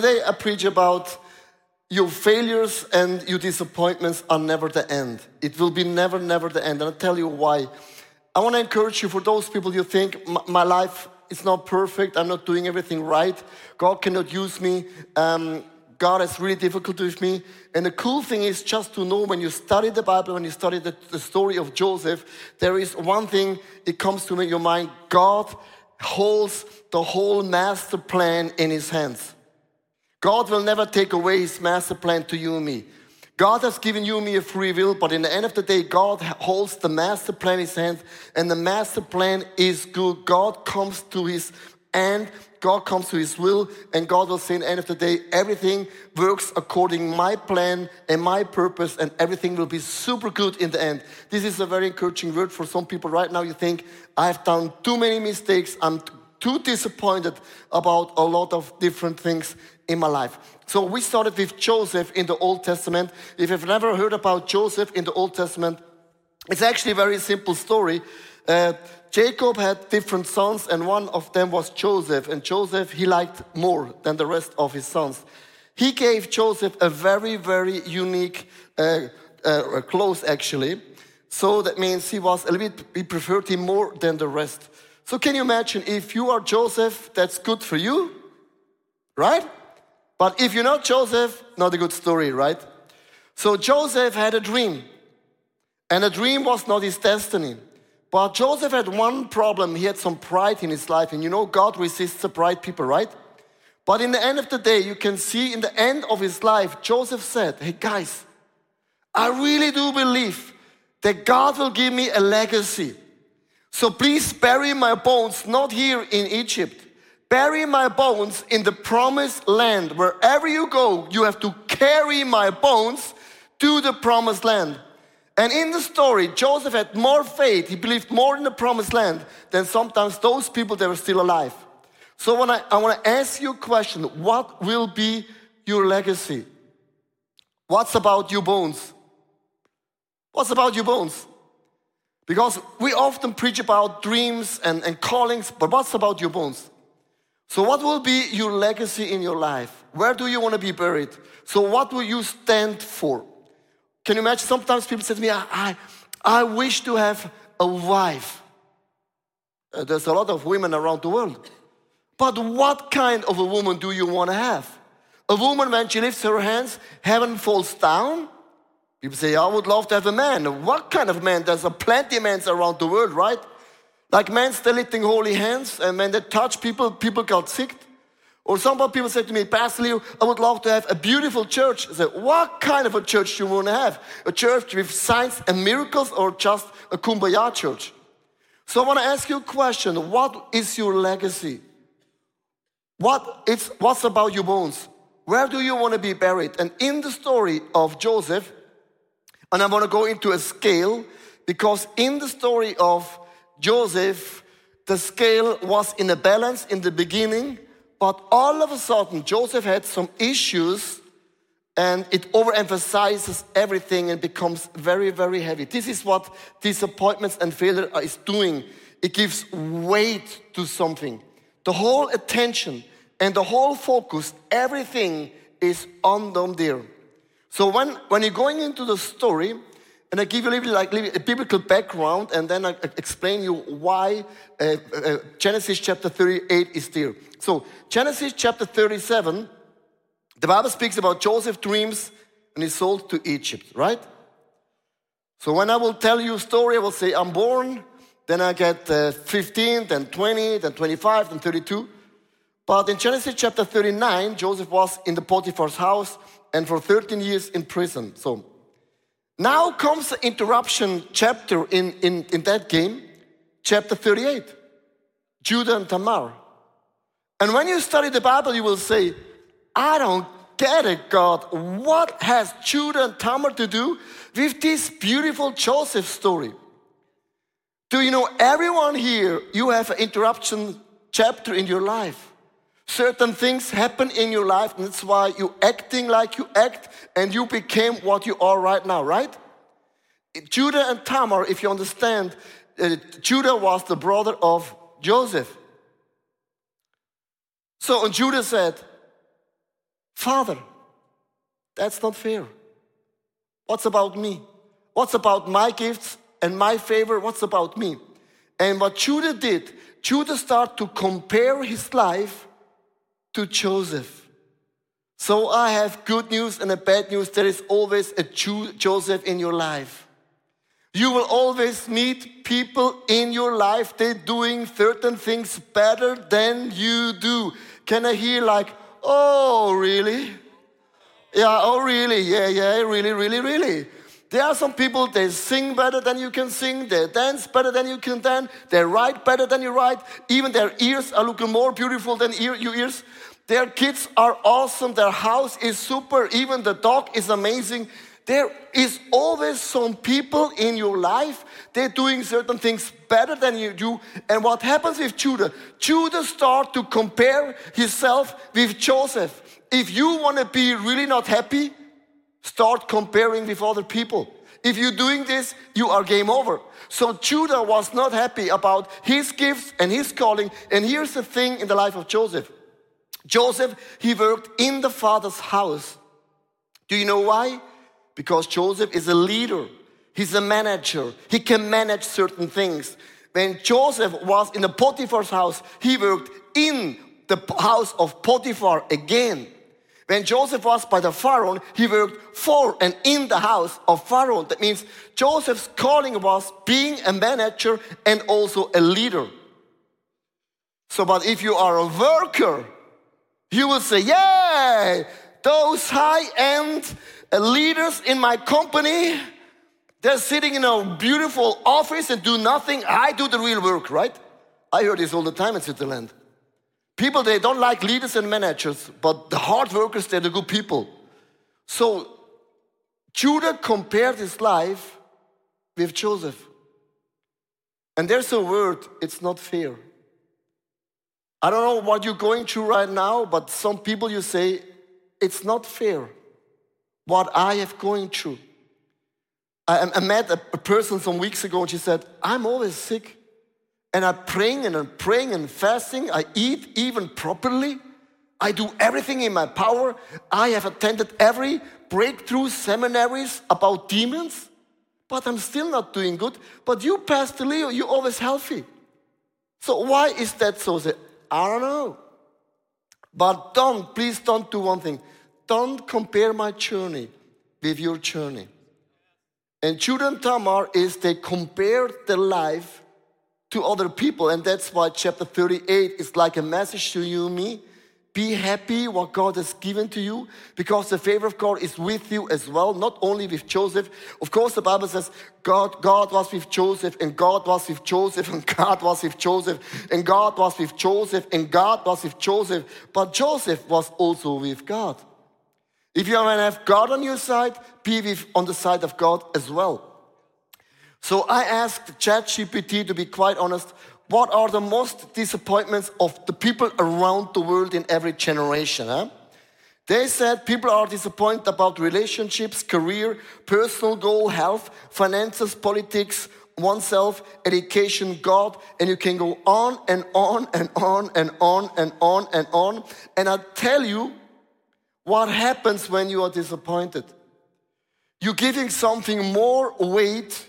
today I preach about your failures and your disappointments are never the end. It will be never, never the end. And I'll tell you why. I want to encourage you for those people you think my life is not perfect, I'm not doing everything right, God cannot use me. Um, God is really difficult with me. And the cool thing is just to know when you study the Bible, when you study the, the story of Joseph, there is one thing it comes to your mind God holds the whole master plan in his hands. God will never take away his master plan to you and me. God has given you and me a free will, but in the end of the day, God holds the master plan in his hands, and the master plan is good. God comes to his end, God comes to his will, and God will say in the end of the day, everything works according my plan and my purpose, and everything will be super good in the end. This is a very encouraging word for some people right now. You think, I've done too many mistakes, I'm too disappointed about a lot of different things in my life. So we started with Joseph in the Old Testament. If you've never heard about Joseph in the Old Testament, it's actually a very simple story. Uh, Jacob had different sons, and one of them was Joseph. And Joseph he liked more than the rest of his sons. He gave Joseph a very, very unique uh, uh, clothes, actually. So that means he was a little bit, he preferred him more than the rest. So can you imagine if you are Joseph, that's good for you, right? But if you're not Joseph, not a good story, right? So Joseph had a dream, and the dream was not his destiny. But Joseph had one problem. He had some pride in his life, and you know, God resists the pride people, right? But in the end of the day, you can see in the end of his life, Joseph said, Hey guys, I really do believe that God will give me a legacy. So please bury my bones not here in Egypt, bury my bones in the promised land. Wherever you go, you have to carry my bones to the promised land. And in the story, Joseph had more faith, he believed more in the promised land than sometimes those people that were still alive. So when I, I want to ask you a question, what will be your legacy? What's about your bones? What's about your bones? Because we often preach about dreams and, and callings, but what's about your bones? So, what will be your legacy in your life? Where do you want to be buried? So, what will you stand for? Can you imagine? Sometimes people say to me, I, I, I wish to have a wife. Uh, there's a lot of women around the world. But what kind of a woman do you want to have? A woman, when she lifts her hands, heaven falls down. People say, I would love to have a man. What kind of man? There's a plenty of men around the world, right? Like men still lifting holy hands, and when they touch people, people got sick. Or some people say to me, Pastor Leo, I would love to have a beautiful church. I say, what kind of a church do you want to have? A church with signs and miracles or just a kumbaya church? So I want to ask you a question. What is your legacy? What it's, what's about your bones? Where do you want to be buried? And in the story of Joseph, and I want to go into a scale because in the story of Joseph, the scale was in a balance in the beginning, but all of a sudden, Joseph had some issues and it overemphasizes everything and becomes very, very heavy. This is what disappointments and failure is doing. It gives weight to something. The whole attention and the whole focus, everything is on them there. So when, when you're going into the story, and I give you a little like a biblical background, and then I explain you why uh, uh, Genesis chapter 38 is there. So Genesis chapter 37, the Bible speaks about Joseph dreams and he's sold to Egypt, right? So when I will tell you a story, I will say I'm born, then I get uh, 15, then 20, then 25, then 32. But in Genesis chapter 39, Joseph was in the Potiphar's house and for 13 years in prison. So now comes the interruption chapter in, in, in that game, chapter 38, Judah and Tamar. And when you study the Bible, you will say, I don't get it, God. What has Judah and Tamar to do with this beautiful Joseph story? Do you know everyone here, you have an interruption chapter in your life? Certain things happen in your life, and that's why you're acting like you act, and you became what you are right now, right? Judah and Tamar, if you understand, uh, Judah was the brother of Joseph. So, and Judah said, father. That's not fair. What's about me? What's about my gifts and my favor? What's about me? And what Judah did, Judah started to compare his life to Joseph. So I have good news and a bad news. There is always a Joseph in your life. You will always meet people in your life, they're doing certain things better than you do. Can I hear like, oh, really? Yeah, oh, really? Yeah, yeah, really, really, really. There are some people, they sing better than you can sing, they dance better than you can dance, they write better than you write, even their ears are looking more beautiful than ear, your ears. Their kids are awesome, their house is super, even the dog is amazing. There is always some people in your life, they're doing certain things better than you do. And what happens with Judah? Judah start to compare himself with Joseph. If you want to be really not happy, start comparing with other people. If you're doing this, you are game over. So Judah was not happy about his gifts and his calling. And here's the thing in the life of Joseph. Joseph, he worked in the father's house. Do you know why? because Joseph is a leader, he's a manager, he can manage certain things. When Joseph was in the Potiphar's house, he worked in the house of Potiphar again. When Joseph was by the Pharaoh, he worked for and in the house of Pharaoh. That means Joseph's calling was being a manager and also a leader. So, but if you are a worker, you will say, Yay, those high end uh, leaders in my company, they're sitting in a beautiful office and do nothing. I do the real work, right? I hear this all the time in Switzerland. People, they don't like leaders and managers, but the hard workers, they're the good people. So Judah compared his life with Joseph. And there's a word, it's not fair. I don't know what you're going through right now, but some people you say, it's not fair what I have going through. I, I met a, a person some weeks ago and she said, I'm always sick. And I'm praying and I'm praying and fasting. I eat even properly. I do everything in my power. I have attended every breakthrough seminaries about demons, but I'm still not doing good. But you, Pastor Leo, you're always healthy. So why is that so? I don't know. But don't, please don't do one thing don't compare my journey with your journey. And Judah and Tamar is they compared their life to other people. And that's why chapter 38 is like a message to you and me. Be happy what God has given to you because the favor of God is with you as well, not only with Joseph. Of course, the Bible says God, God was with Joseph and God was with Joseph and God was with Joseph and God was with Joseph and God was with Joseph. But Joseph was also with God. If you want to have God on your side, be with on the side of God as well. So I asked ChatGPT to be quite honest, what are the most disappointments of the people around the world in every generation? They said people are disappointed about relationships, career, personal goal, health, finances, politics, oneself, education, God, and you can go on and on and on and on and on and on. And I tell you, what happens when you are disappointed? You're giving something more weight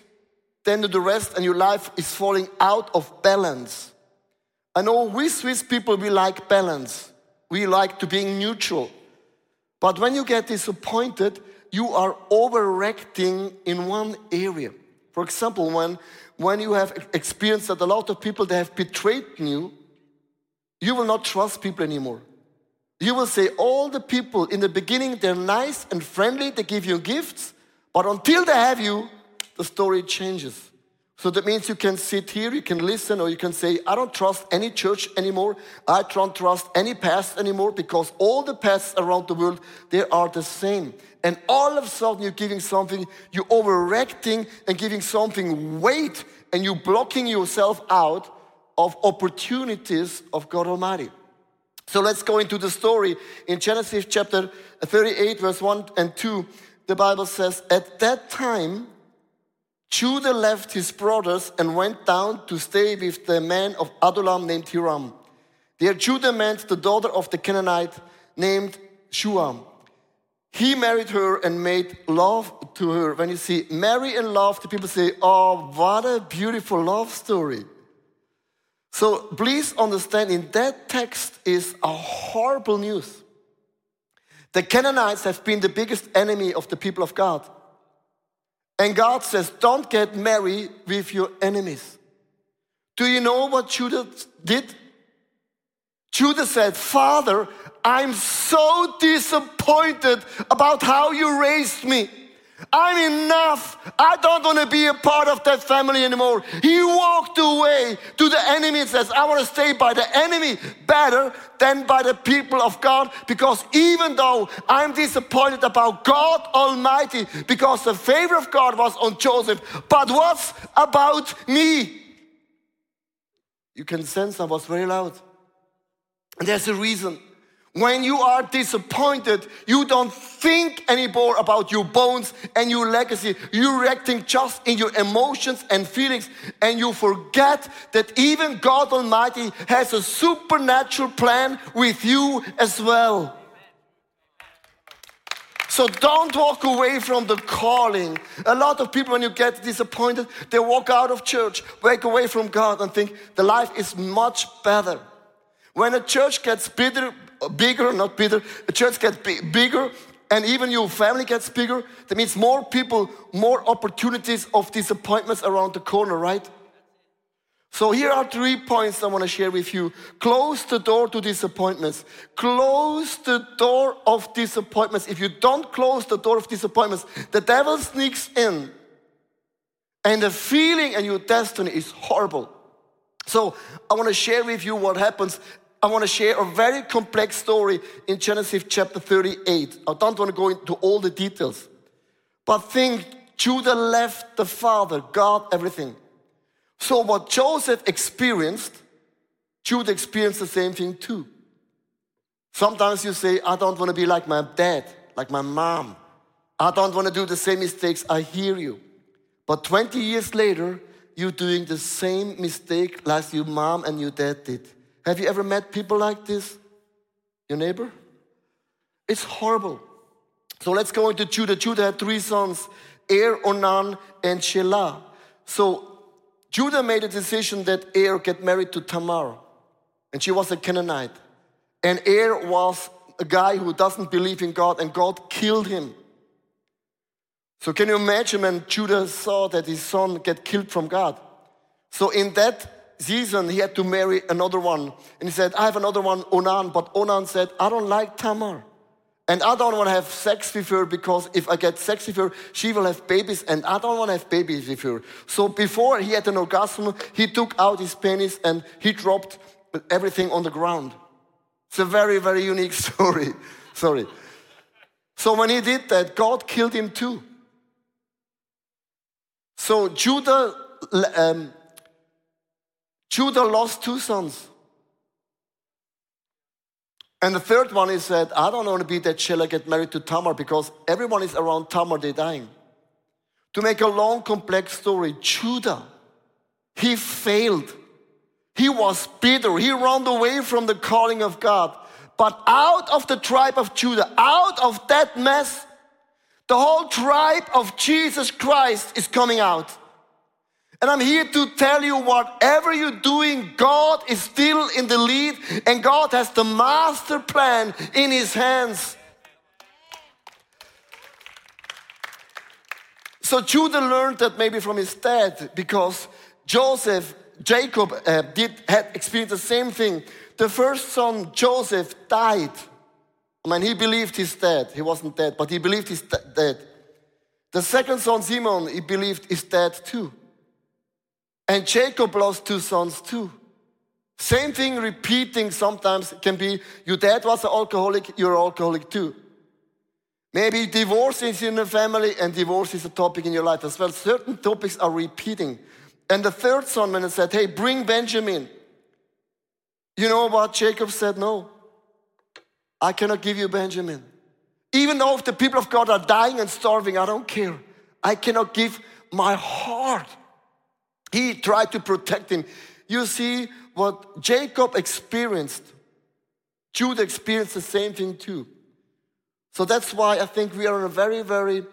than the rest, and your life is falling out of balance. I know we Swiss people, we like balance. We like to being neutral. But when you get disappointed, you are overreacting in one area. For example, when, when you have experienced that a lot of people they have betrayed you, you will not trust people anymore you will say all the people in the beginning, they're nice and friendly, they give you gifts, but until they have you, the story changes. So that means you can sit here, you can listen, or you can say, I don't trust any church anymore. I don't trust any past anymore because all the pasts around the world, they are the same. And all of a sudden you're giving something, you're overreacting and giving something weight, and you're blocking yourself out of opportunities of God Almighty. So let's go into the story. In Genesis chapter 38, verse 1 and 2, the Bible says, At that time, Judah left his brothers and went down to stay with the man of Adullam named Hiram. There, Judah met the daughter of the Canaanite named Shua. He married her and made love to her. When you see marry and love, the people say, Oh, what a beautiful love story. So please understand, in that text is a horrible news. The Canaanites have been the biggest enemy of the people of God. And God says, Don't get married with your enemies. Do you know what Judah did? Judah said, Father, I'm so disappointed about how you raised me. I'm enough. I don't want to be a part of that family anymore. He walked away to the enemy and says, I want to stay by the enemy better than by the people of God because even though I'm disappointed about God Almighty because the favor of God was on Joseph, but what's about me? You can sense I was very loud. And there's a reason. When you are disappointed, you don't think anymore about your bones and your legacy. You're acting just in your emotions and feelings, and you forget that even God Almighty has a supernatural plan with you as well. So don't walk away from the calling. A lot of people, when you get disappointed, they walk out of church, walk away from God, and think the life is much better. When a church gets bigger, bigger, not bigger, a church gets bigger, and even your family gets bigger, that means more people, more opportunities of disappointments around the corner, right? So here are three points I want to share with you. Close the door to disappointments. Close the door of disappointments. If you don't close the door of disappointments, the devil sneaks in. And the feeling and your destiny is horrible. So I want to share with you what happens. I want to share a very complex story in Genesis chapter 38. I don't want to go into all the details. But think Judah left the father, God, everything. So what Joseph experienced, Judah experienced the same thing too. Sometimes you say, I don't want to be like my dad, like my mom. I don't want to do the same mistakes. I hear you. But 20 years later, you're doing the same mistake like your mom and your dad did. Have you ever met people like this? Your neighbor? It's horrible. So let's go into Judah. Judah had three sons, Er, Onan, and Shelah. So Judah made a decision that Er get married to Tamar, and she was a Canaanite. And Er was a guy who doesn't believe in God, and God killed him. So can you imagine when Judah saw that his son get killed from God? So in that season, he had to marry another one. And he said, I have another one, Onan. But Onan said, I don't like Tamar. And I don't want to have sex with her because if I get sex with her, she will have babies, and I don't want to have babies with her. So before he had an orgasm, he took out his penis and he dropped everything on the ground. It's a very, very unique story. Sorry. So when he did that, God killed him too. So Judah, um, Judah lost two sons. And the third one is that I don't want to be that Shelah get married to Tamar because everyone is around Tamar, they're dying. To make a long, complex story, Judah, he failed. He was bitter. He ran away from the calling of God. But out of the tribe of Judah, out of that mess, the whole tribe of Jesus Christ is coming out. And I'm here to tell you whatever you're doing, God is still in the lead and God has the master plan in his hands. So Judah learned that maybe from his dad because Joseph, Jacob uh, did had experienced the same thing. The first son, Joseph, died. I mean, he believed he's dead. He wasn't dead, but he believed he's dead. The second son, Simon, he believed he's dead too. And Jacob lost two sons too. Same thing repeating sometimes can be your dad was an alcoholic, you're an alcoholic too. Maybe divorce is in the family and divorce is a topic in your life as well. Certain topics are repeating. And the third son, when he said, Hey, bring Benjamin. You know what? Jacob said, No, I cannot give you Benjamin. Even though if the people of God are dying and starving, I don't care. I cannot give my heart he tried to protect him. You see, what Jacob experienced, Judah experienced the same thing too. So that's why I think we are on a very, very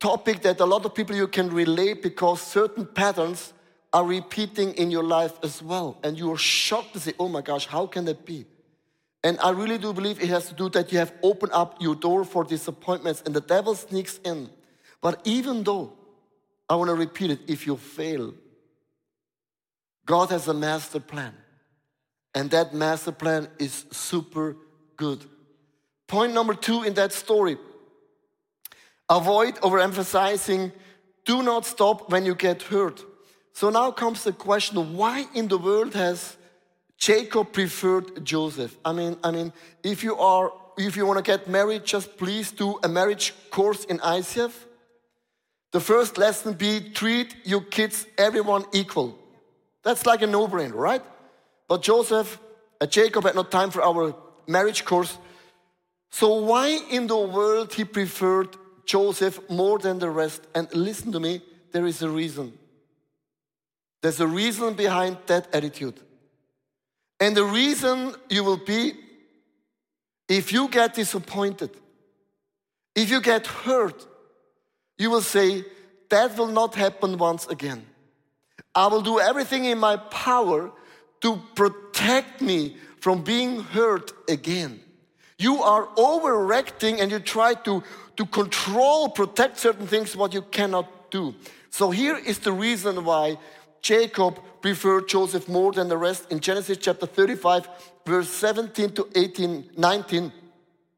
topic that a lot of people you can relate because certain patterns are repeating in your life as well. And you are shocked to say, oh my gosh, how can that be? And I really do believe it has to do that you have opened up your door for disappointments and the devil sneaks in. But even though, I want to repeat it, if you fail, God has a master plan. And that master plan is super good. Point number two in that story avoid overemphasizing, do not stop when you get hurt. So now comes the question why in the world has Jacob preferred Joseph? I mean, I mean, if you are if you want to get married, just please do a marriage course in ICF. The first lesson be treat your kids, everyone equal. That's like a no-brainer, right? But Joseph, uh, Jacob had no time for our marriage course. So why in the world he preferred Joseph more than the rest? And listen to me, there is a reason. There's a reason behind that attitude. And the reason you will be if you get disappointed, if you get hurt, you will say, That will not happen once again. I will do everything in my power to protect me from being hurt again. You are overreacting and you try to, to control, protect certain things, what you cannot do. So here is the reason why Jacob preferred Joseph more than the rest in Genesis chapter 35, verse 17 to 18, 19.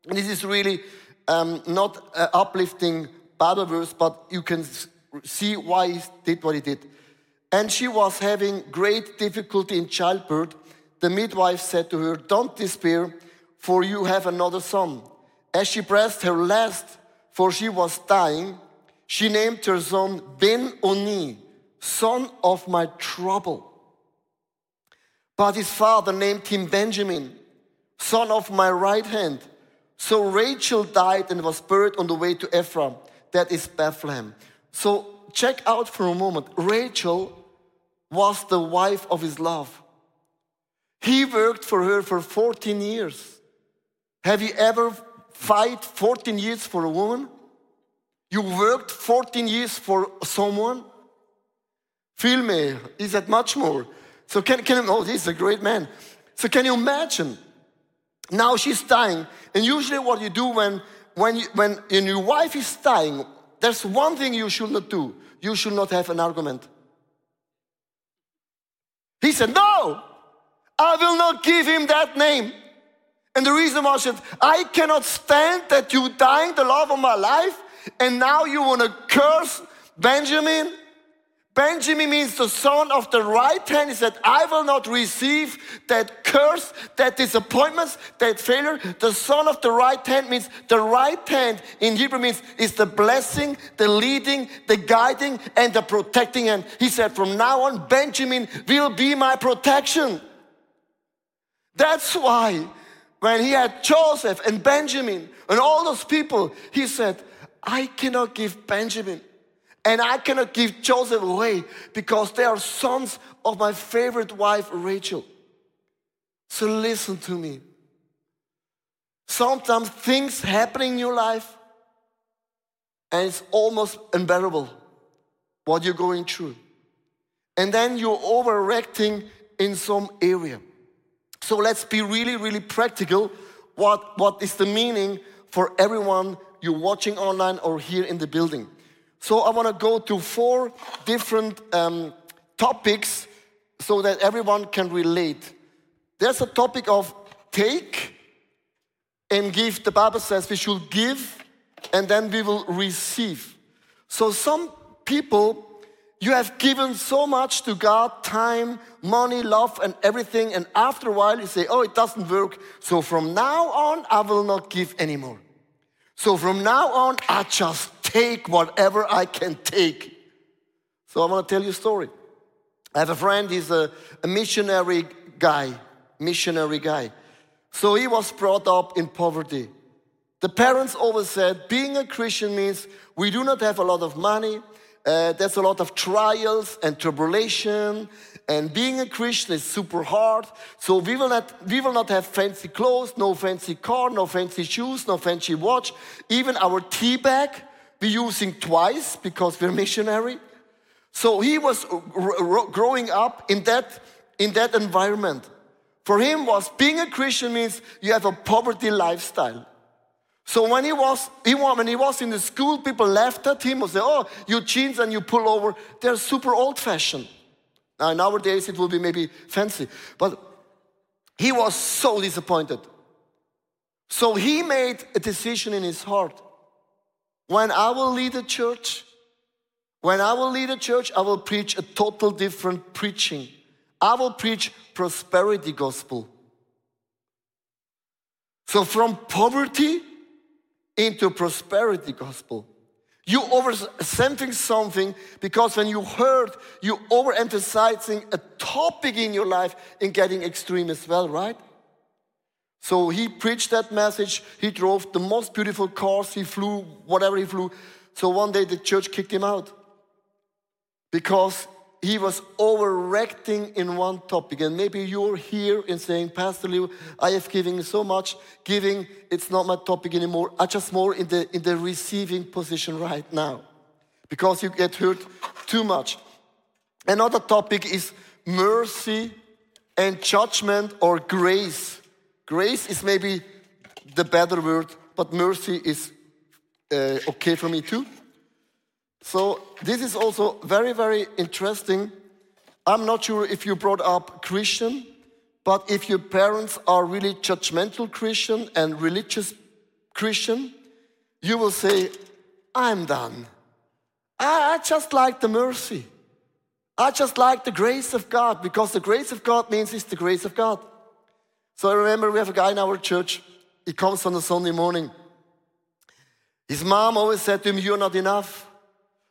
And this is really um, not an uplifting Bible verse, but you can see why he did what he did. And she was having great difficulty in childbirth. The midwife said to her, Don't despair, for you have another son. As she breathed her last, for she was dying, she named her son Ben Oni, son of my trouble. But his father named him Benjamin, son of my right hand. So Rachel died and was buried on the way to Ephraim, that is Bethlehem. So check out for a moment. Rachel was the wife of his love. He worked for her for 14 years. Have you ever fight 14 years for a woman? You worked 14 years for someone? Feel me, is that much more? So can, can oh, he's a great man. So can you imagine? Now she's dying. And usually what you do when, when, you, when your wife is dying, there's one thing you should not do. You should not have an argument. He said, No, I will not give him that name. And the reason was that I cannot stand that you dying the love of my life, and now you want to curse Benjamin. Benjamin means the son of the right hand. He said, I will not receive that curse, that disappointments, that failure. The son of the right hand means the right hand in Hebrew means is the blessing, the leading, the guiding, and the protecting hand. He said, From now on, Benjamin will be my protection. That's why when he had Joseph and Benjamin and all those people, he said, I cannot give Benjamin and I cannot give Joseph away because they are sons of my favorite wife, Rachel. So listen to me. Sometimes things happen in your life and it's almost unbearable what you're going through. And then you're overreacting in some area. So let's be really, really practical. What, what is the meaning for everyone you're watching online or here in the building? So I want to go to four different um, topics so that everyone can relate. There's a topic of take and give. The Bible says we should give and then we will receive. So some people, you have given so much to God time, money, love, and everything, and after a while you say, Oh, it doesn't work. So from now on, I will not give anymore. So from now on, I just take whatever I can take. So I want to tell you a story. I have a friend, he's a, a missionary guy, missionary guy. So he was brought up in poverty. The parents always said being a Christian means we do not have a lot of money, uh, there's a lot of trials and tribulation, and being a Christian is super hard. So we will not, we will not have fancy clothes, no fancy car, no fancy shoes, no fancy watch. Even our tea bag we're using twice because we're missionary. So he was growing up in that, in that environment. For him was being a Christian means you have a poverty lifestyle. So when he was, he, when he was in the school, people laughed at him and said, oh, you jeans and you pull over. They're super old fashioned. Now, nowadays it will be maybe fancy. But he was so disappointed. So he made a decision in his heart. When I will lead a church, when I will lead a church, I will preach a total different preaching. I will preach prosperity gospel. So from poverty into prosperity gospel. You overemphasizing something because when you heard, you overemphasizing a topic in your life and getting extreme as well, right? So he preached that message. He drove the most beautiful cars. He flew whatever he flew. So one day the church kicked him out because he was overreacting in one topic. And maybe you're here and saying, Pastor Leo, I have given so much. Giving, it's not my topic anymore. I just more in the in the receiving position right now. Because you get hurt too much. Another topic is mercy and judgment or grace. Grace is maybe the better word, but mercy is uh, okay for me too. So this is also very, very interesting. I'm not sure if you brought up Christian, but if your parents are really judgmental Christian and religious Christian, you will say, I'm done. I, I just like the mercy. I just like the grace of God because the grace of God means it's the grace of God. So I remember we have a guy in our church. He comes on a Sunday morning. His mom always said to him, You're not enough.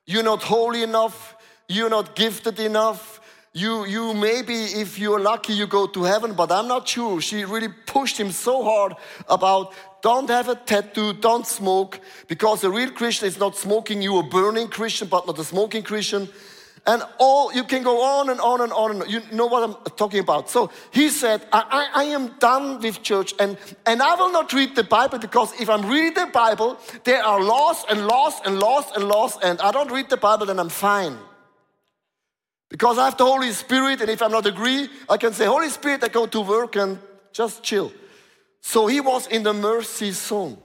You're not holy enough. You're not gifted enough. You, you maybe, if you're lucky, you go to heaven, but I'm not sure. She really pushed him so hard about don't have a tattoo, don't smoke, because a real Christian is not smoking. You a burning Christian, but not a smoking Christian. And all you can go on and on and on. And you know what I'm talking about. So he said, I, I, I, am done with church and, and I will not read the Bible because if I'm reading the Bible, there are laws and laws and laws and laws, and I don't read the Bible, then I'm fine. Because I have the Holy Spirit, and if I'm not agree, I can say, Holy Spirit, I go to work and just chill. So he was in the mercy zone.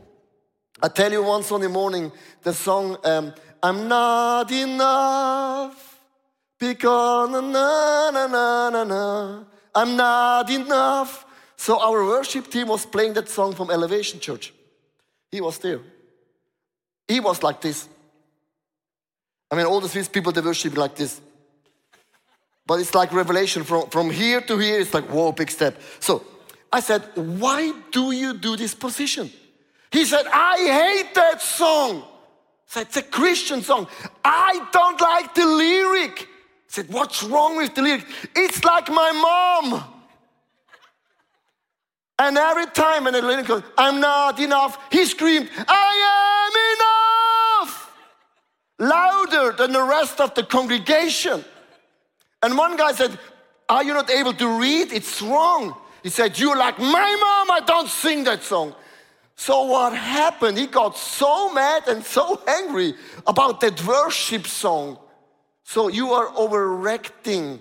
I tell you one Sunday morning, the song, um, I'm not enough because na na na na na, I'm not enough. So our worship team was playing that song from Elevation Church. He was there. He was like this. I mean, all the Swiss people they worship like this. But it's like revelation from, from here to here. It's like, whoa, big step. So I said, why do you do this position? He said, I hate that song. I it's a Christian song. I don't like the lyric said, What's wrong with the lyrics? It's like my mom. And every time the lyric goes, I'm not enough, he screamed, I am enough! Louder than the rest of the congregation. And one guy said, Are you not able to read? It's wrong. He said, You're like my mom, I don't sing that song. So what happened? He got so mad and so angry about that worship song so you are overreacting.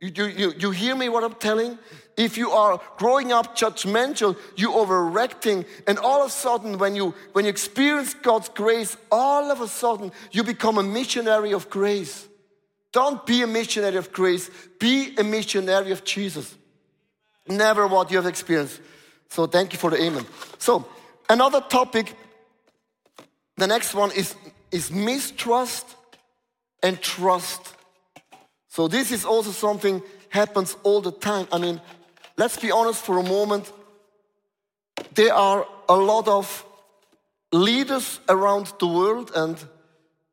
You, you, you, hear me what I'm telling? If you are growing up judgmental, you overreacting, and all of a sudden, when you when you experience God's grace, all of a sudden you become a missionary of grace. Don't be a missionary of grace, be a missionary of Jesus. Never what you have experienced. So thank you for the amen. So another topic, the next one is, is mistrust and trust. So this is also something happens all the time. I mean, let's be honest for a moment. There are a lot of leaders around the world and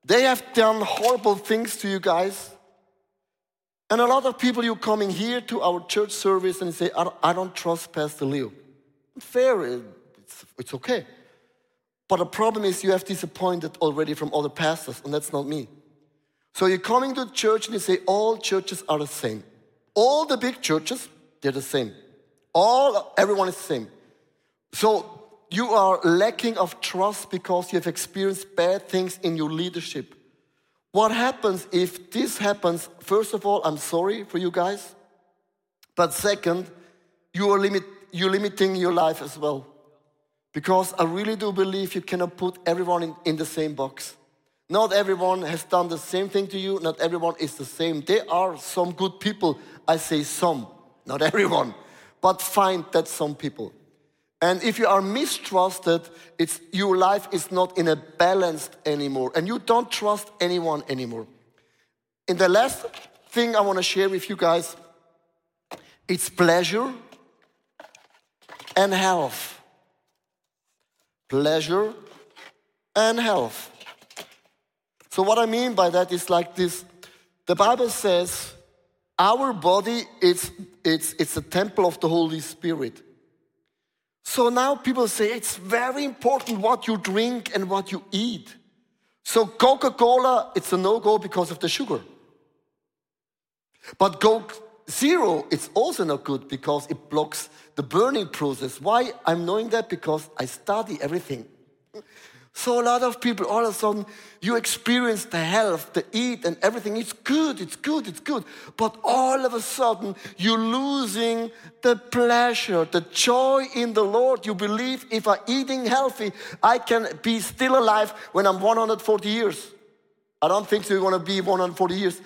they have done horrible things to you guys. And a lot of people, you coming here to our church service and say, I don't, trust Pastor Leo. Fair, it's, it's okay. But the problem is you have disappointed already from other pastors, and that's not me. So you're coming to church and you say all churches are the same. All the big churches, they're the same. All everyone is the same. So you are lacking of trust because you have experienced bad things in your leadership. What happens if this happens? First of all, I'm sorry for you guys. But second, you are limit, you're limiting your life as well. Because I really do believe you cannot put everyone in, in the same box. Not everyone has done the same thing to you. Not everyone is the same. There are some good people. I say some, not everyone. But find that some people. And if you are mistrusted, it's, your life is not in a balanced anymore, and you don't trust anyone anymore. In the last thing I want to share with you guys, it's pleasure and health. Pleasure and health. So, what I mean by that is like this the Bible says our body is it's, it's a temple of the Holy Spirit. So now people say it's very important what you drink and what you eat. So Coca Cola, it's a no go because of the sugar. But Coke Zero, it's also not good because it blocks the burning process. Why? I'm knowing that because I study everything. So a lot of people, all of a sudden, you experience the health, the eat, and everything. It's good, it's good, it's good. But all of a sudden, you're losing the pleasure, the joy in the Lord. You believe if I'm eating healthy, I can be still alive when I'm 140 years. I don't think so. You want to be 140 years.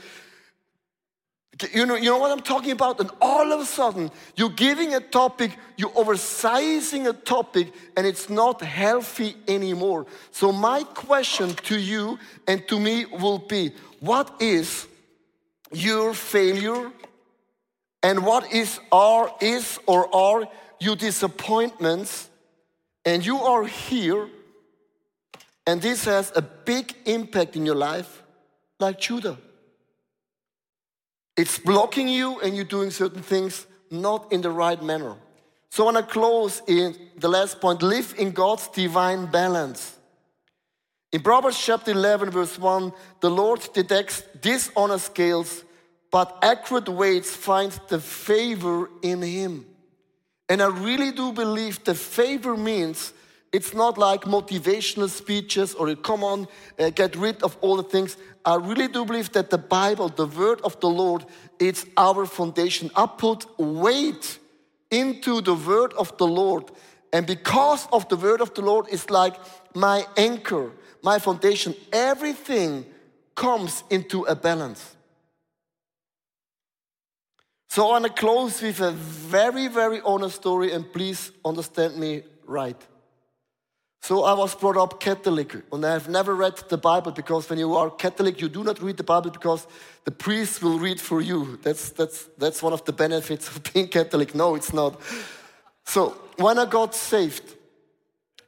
You know, you know what I'm talking about? And all of a sudden, you're giving a topic, you're oversizing a topic, and it's not healthy anymore. So, my question to you and to me will be what is your failure? And what is our is or are your disappointments? And you are here, and this has a big impact in your life, like Judah. It's blocking you and you're doing certain things not in the right manner. So I want to close in the last point live in God's divine balance. In Proverbs chapter 11, verse 1, the Lord detects dishonest scales, but accurate weights find the favor in Him. And I really do believe the favor means it's not like motivational speeches or come on, uh, get rid of all the things. I really do believe that the Bible, the word of the Lord, it's our foundation. I put weight into the word of the Lord. And because of the word of the Lord, it's like my anchor, my foundation. Everything comes into a balance. So I want to close with a very, very honest story, and please understand me right. So I was brought up Catholic, and I have never read the Bible because when you are Catholic, you do not read the Bible because the priest will read for you. That's, that's, that's one of the benefits of being Catholic. No, it's not. So when I got saved,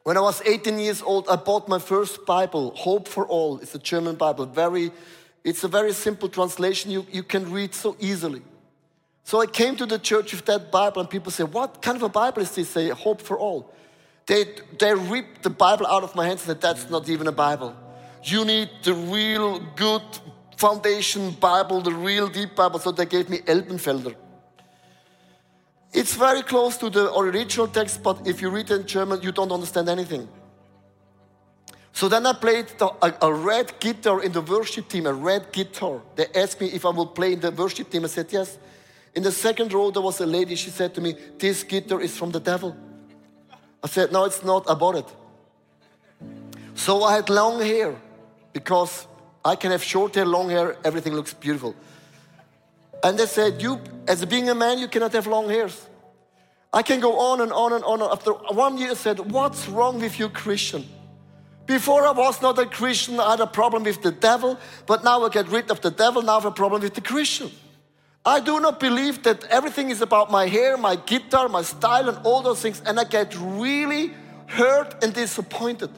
when I was 18 years old, I bought my first Bible, Hope for All. It's a German Bible. Very, it's a very simple translation you, you can read so easily. So I came to the church with that Bible, and people say, What kind of a Bible is this? Say, Hope for All. They, they ripped the Bible out of my hands and said, That's not even a Bible. You need the real good foundation Bible, the real deep Bible. So they gave me Elberfelder. It's very close to the original text, but if you read it in German, you don't understand anything. So then I played the, a, a, red guitar in the worship team, a red guitar. They asked me if I would play in the worship team. I said yes. In the second row, there was a lady. She said to me, This guitar is from the devil. I said, No, it's not about it. So I had long hair because I can have short hair, long hair, everything looks beautiful. And they said, You, as being a man, you cannot have long hairs. I can go on and on and on. After one year, I said, What's wrong with you, Christian? Before I was not a Christian, I had a problem with the devil, but now I get rid of the devil, now I have a problem with the Christian. I do not believe that everything is about my hair, my guitar, my style, and all those things. And I get really hurt and disappointed.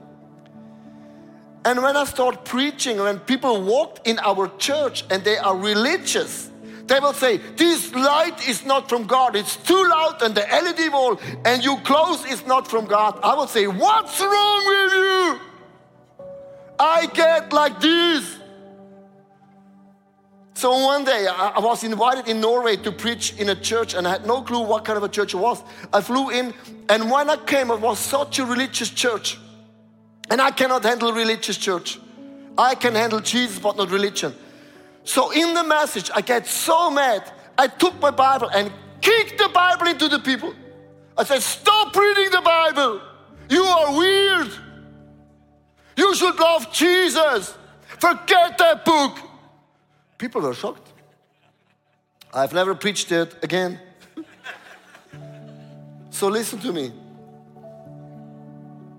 And when I start preaching, when people walk in our church and they are religious, they will say, This light is not from God, it's too loud, and the LED wall and you close is not from God. I will say, What's wrong with you? I get like this. So one day I I was invited in Norway to preach in a church and I had no clue what kind of a church it was. I flew in and when I came, it was such a religious church. And I cannot handle religious church. I can handle Jesus, but not religion. So in the message, I get so mad. I took my Bible and kicked the Bible into the people. I said, Stop reading the Bible. You are weird. You should love Jesus. Forget that book. People were shocked. I've never preached it again. so listen to me.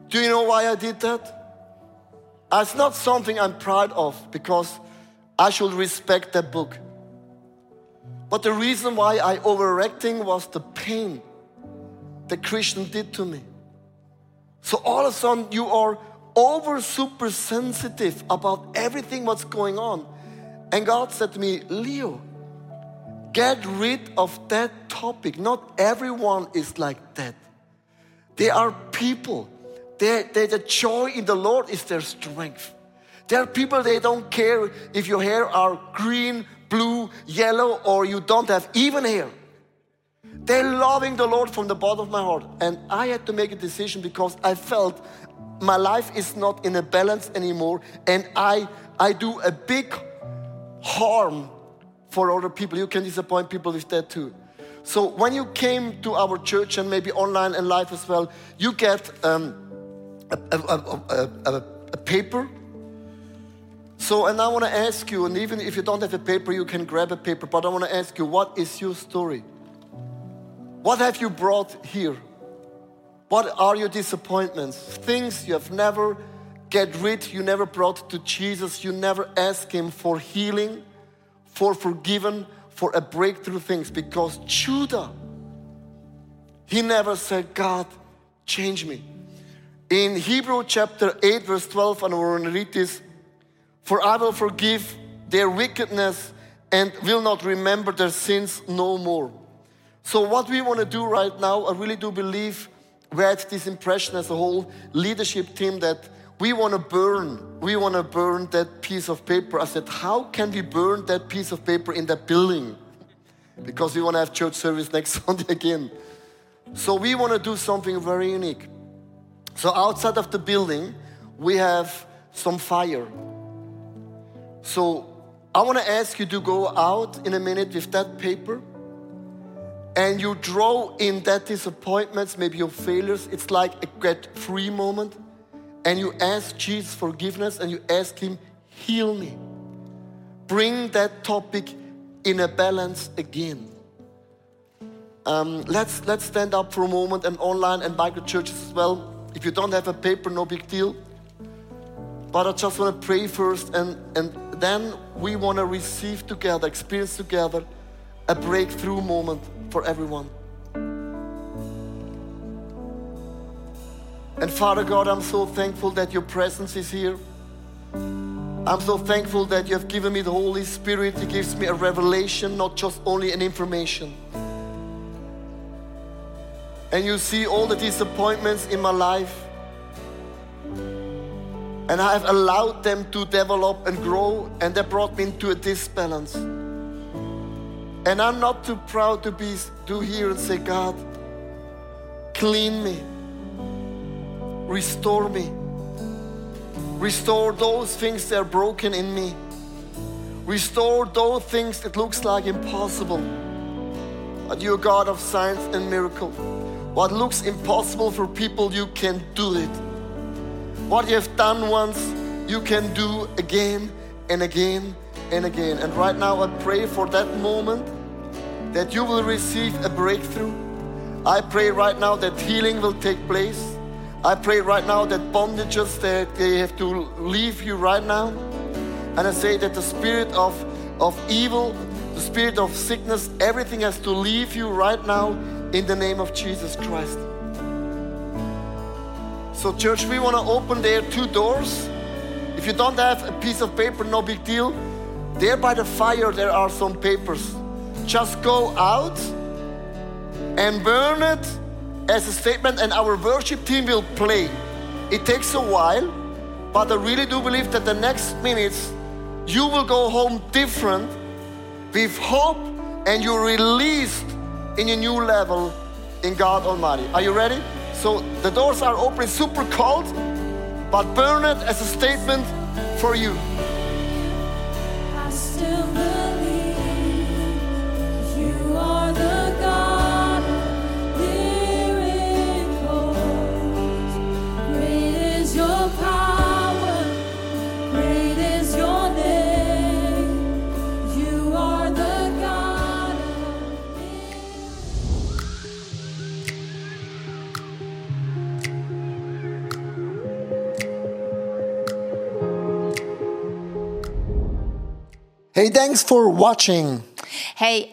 Do you know why I did that? It's not something I'm proud of because I should respect that book. But the reason why I overreacting was the pain the Christian did to me. So all of a sudden you are over super sensitive about everything what's going on. And God said to me, Leo, get rid of that topic. Not everyone is like that. There are people, they, they, the joy in the Lord is their strength. There are people, they don't care if your hair are green, blue, yellow, or you don't have even hair. They're loving the Lord from the bottom of my heart. And I had to make a decision because I felt my life is not in a balance anymore. And I, I do a big harm for other people. You can disappoint people with that too. So when you came to our church and maybe online and live as well, you get um, a, a, a, a paper. So, and I want to ask you, and even if you don't have a paper, you can grab a paper, but I want to ask you, what is your story? What have you brought here? What are your disappointments? Things you have never get rid, you never brought to Jesus, you never asked Him for healing, for forgiven, for a breakthrough things. Because Judah, he never said, God, change me. In Hebrew chapter 8, verse 12, and we're going to read this For I will forgive their wickedness and will not remember their sins no more. So, what we want to do right now, I really do believe we had this impression as a whole leadership team that we want to burn, we want to burn that piece of paper. I said, how can we burn that piece of paper in that building? Because we want to have church service next Sunday again. So we want to do something very unique. So outside of the building, we have some fire. So I want to ask you to go out in a minute with that paper and you draw in that disappointments, maybe your failures. It's like a get free moment. And you ask Jesus forgiveness and you ask Him, heal me. Bring that topic in a balance again. Um, let's, let's stand up for a moment and online and micro churches as well. If you don't have a paper, no big deal. But I just want to pray first and, and then we want to receive together, experience together a breakthrough moment for everyone. And Father God, I'm so thankful that your presence is here. I'm so thankful that you have given me the Holy Spirit. He gives me a revelation, not just only an information. And you see all the disappointments in my life. And I have allowed them to develop and grow, and they brought me into a disbalance. And I'm not too proud to be to here and say, God, clean me, restore me, restore those things that are broken in me, restore those things that looks like impossible. But you're God of signs and miracles. What looks impossible for people, you can do it. What you have done once, you can do again and again and again. And right now, I pray for that moment that you will receive a breakthrough. I pray right now that healing will take place. I pray right now that bondages that they have to leave you right now. And I say that the spirit of, of evil, the spirit of sickness, everything has to leave you right now in the name of Jesus Christ. So, church, we want to open there two doors. If you don't have a piece of paper, no big deal. There by the fire, there are some papers. Just go out and burn it as a statement, and our worship team will play. It takes a while, but I really do believe that the next minutes you will go home different with hope, and you're released in a new level in God Almighty. Are you ready? So the doors are open, super cold, but burn it as a statement for you. Hey, thanks for watching. Hey,